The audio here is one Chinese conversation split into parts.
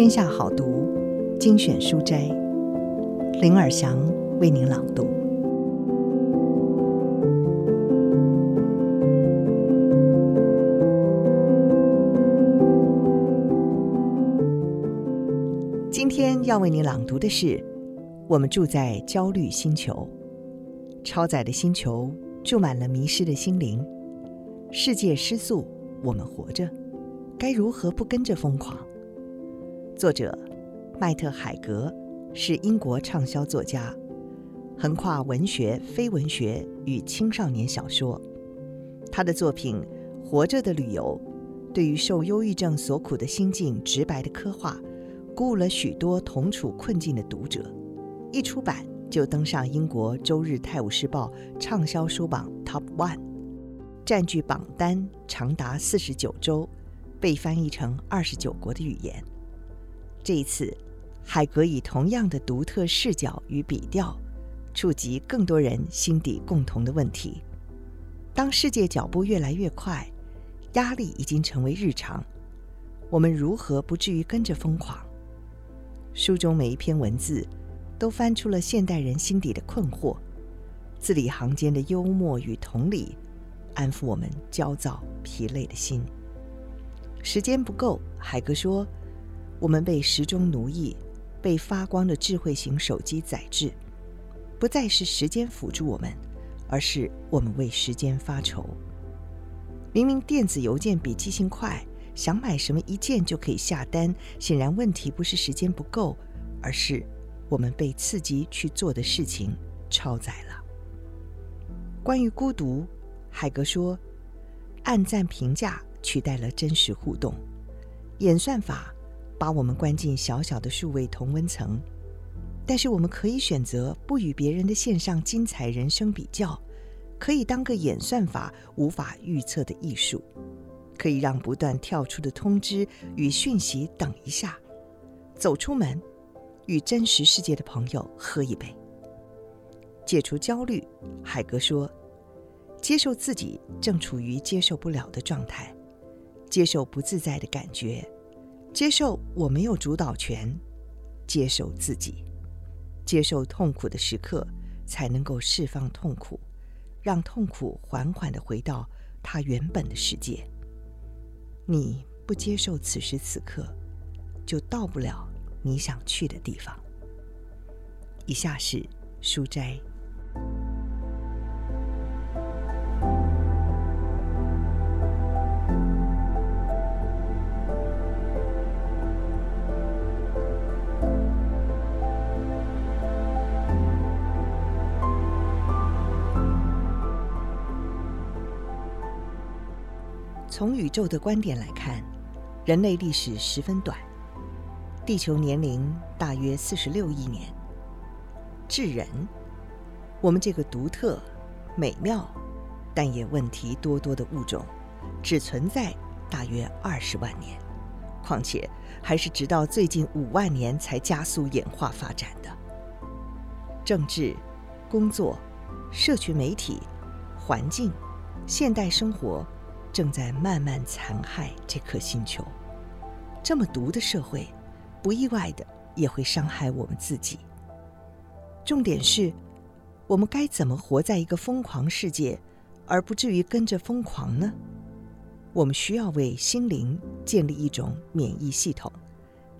天下好读精选书斋，林尔祥为您朗读。今天要为您朗读的是《我们住在焦虑星球》，超载的星球住满了迷失的心灵，世界失速，我们活着，该如何不跟着疯狂？作者麦特海格是英国畅销作家，横跨文学、非文学与青少年小说。他的作品《活着的旅游》对于受忧郁症所苦的心境直白的刻画，鼓舞了许多同处困境的读者。一出版就登上英国《周日泰晤士报》畅销书榜 Top One，占据榜单长达四十九周，被翻译成二十九国的语言。这一次，海格以同样的独特视角与笔调，触及更多人心底共同的问题。当世界脚步越来越快，压力已经成为日常，我们如何不至于跟着疯狂？书中每一篇文字，都翻出了现代人心底的困惑，字里行间的幽默与同理，安抚我们焦躁疲累的心。时间不够，海格说。我们被时钟奴役，被发光的智慧型手机宰制，不再是时间辅助我们，而是我们为时间发愁。明明电子邮件比寄信快，想买什么一键就可以下单，显然问题不是时间不够，而是我们被刺激去做的事情超载了。关于孤独，海格说，按赞评价取代了真实互动，演算法。把我们关进小小的数位同温层，但是我们可以选择不与别人的线上精彩人生比较，可以当个演算法无法预测的艺术，可以让不断跳出的通知与讯息等一下，走出门，与真实世界的朋友喝一杯，解除焦虑。海格说：“接受自己正处于接受不了的状态，接受不自在的感觉。”接受我没有主导权，接受自己，接受痛苦的时刻，才能够释放痛苦，让痛苦缓缓地回到它原本的世界。你不接受此时此刻，就到不了你想去的地方。以下是书斋。从宇宙的观点来看，人类历史十分短，地球年龄大约四十六亿年。智人，我们这个独特、美妙，但也问题多多的物种，只存在大约二十万年，况且还是直到最近五万年才加速演化发展的。政治、工作、社群媒体、环境、现代生活。正在慢慢残害这颗星球。这么毒的社会，不意外的也会伤害我们自己。重点是，我们该怎么活在一个疯狂世界，而不至于跟着疯狂呢？我们需要为心灵建立一种免疫系统，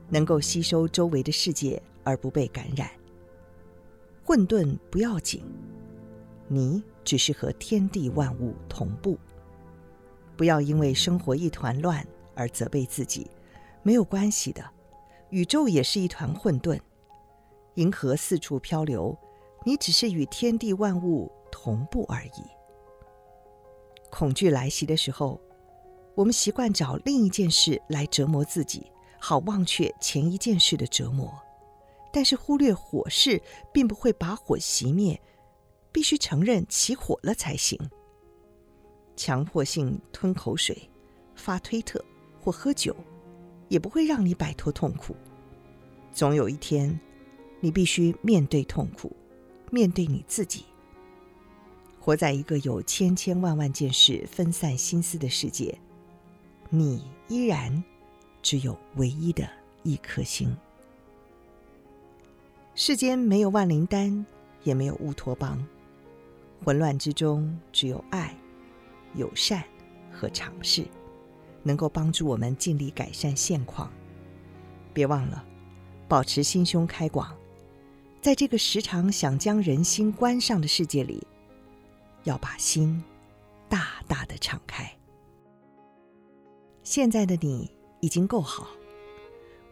能够吸收周围的世界而不被感染。混沌不要紧，你只是和天地万物同步。不要因为生活一团乱而责备自己，没有关系的。宇宙也是一团混沌，银河四处漂流，你只是与天地万物同步而已。恐惧来袭的时候，我们习惯找另一件事来折磨自己，好忘却前一件事的折磨。但是忽略火势并不会把火熄灭，必须承认起火了才行。强迫性吞口水、发推特或喝酒，也不会让你摆脱痛苦。总有一天，你必须面对痛苦，面对你自己。活在一个有千千万万件事分散心思的世界，你依然只有唯一的一颗心。世间没有万灵丹，也没有乌托邦，混乱之中只有爱、友善和尝试，能够帮助我们尽力改善现况。别忘了，保持心胸开广，在这个时常想将人心关上的世界里，要把心大大的敞开。现在的你已经够好。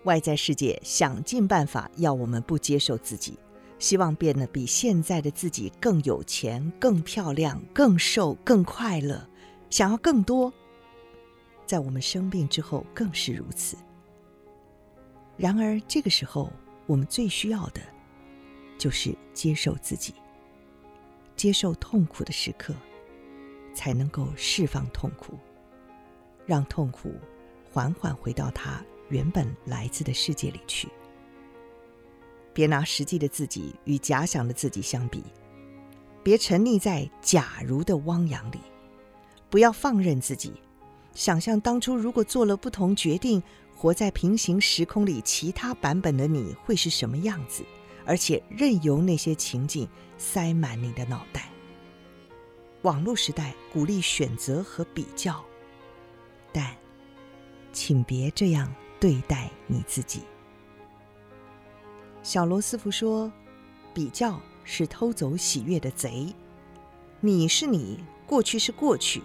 外在世界想尽办法要我们不接受自己，希望变得比现在的自己更有钱、更漂亮、更瘦、更快乐，想要更多。在我们生病之后更是如此。然而这个时候，我们最需要的，就是接受自己，接受痛苦的时刻，才能够释放痛苦，让痛苦缓缓回到它原本来自的世界里去，别拿实际的自己与假想的自己相比，别沉溺在假如的汪洋里，不要放任自己，想象当初如果做了不同决定，活在平行时空里其他版本的你会是什么样子，而且任由那些情景塞满你的脑袋。网络时代鼓励选择和比较，但请别这样。对待你自己。小罗斯福说：“比较是偷走喜悦的贼。你是你，过去是过去。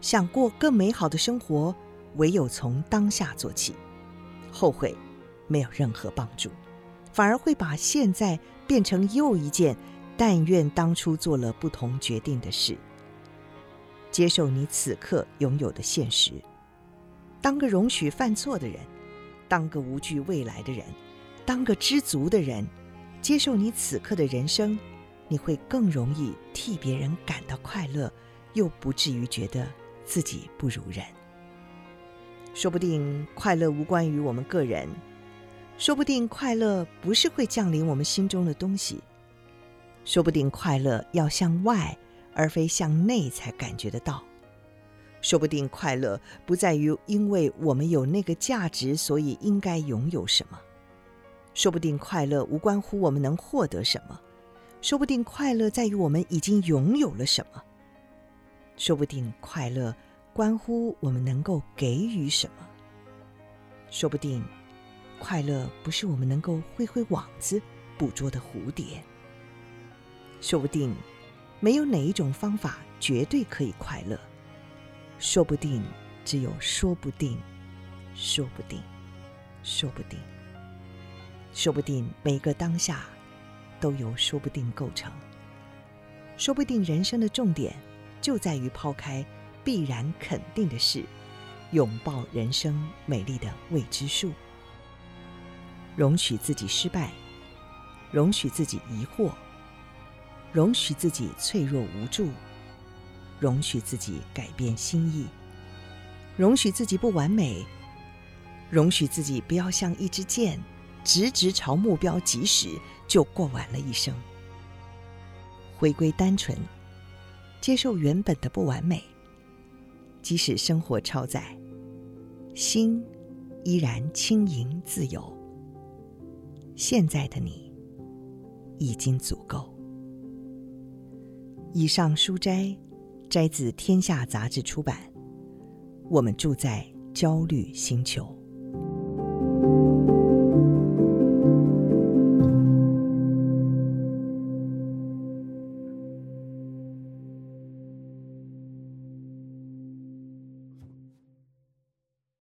想过更美好的生活，唯有从当下做起。后悔没有任何帮助，反而会把现在变成又一件但愿当初做了不同决定的事。接受你此刻拥有的现实。”当个容许犯错的人，当个无惧未来的人，当个知足的人，接受你此刻的人生，你会更容易替别人感到快乐，又不至于觉得自己不如人。说不定快乐无关于我们个人，说不定快乐不是会降临我们心中的东西，说不定快乐要向外而非向内才感觉得到。说不定快乐不在于因为我们有那个价值，所以应该拥有什么。说不定快乐无关乎我们能获得什么。说不定快乐在于我们已经拥有了什么。说不定快乐关乎我们能够给予什么。说不定快乐不是我们能够挥挥网子捕捉的蝴蝶。说不定没有哪一种方法绝对可以快乐。说不定，只有说不定，说不定，说不定，说不定，每个当下都由说不定构成。说不定人生的重点就在于抛开必然肯定的事，拥抱人生美丽的未知数。容许自己失败，容许自己疑惑，容许自己脆弱无助。容许自己改变心意，容许自己不完美，容许自己不要像一支箭，直直朝目标疾驶，就过完了一生。回归单纯，接受原本的不完美，即使生活超载，心依然轻盈自由。现在的你已经足够。以上书摘。摘自《天下杂志》出版。我们住在焦虑星球。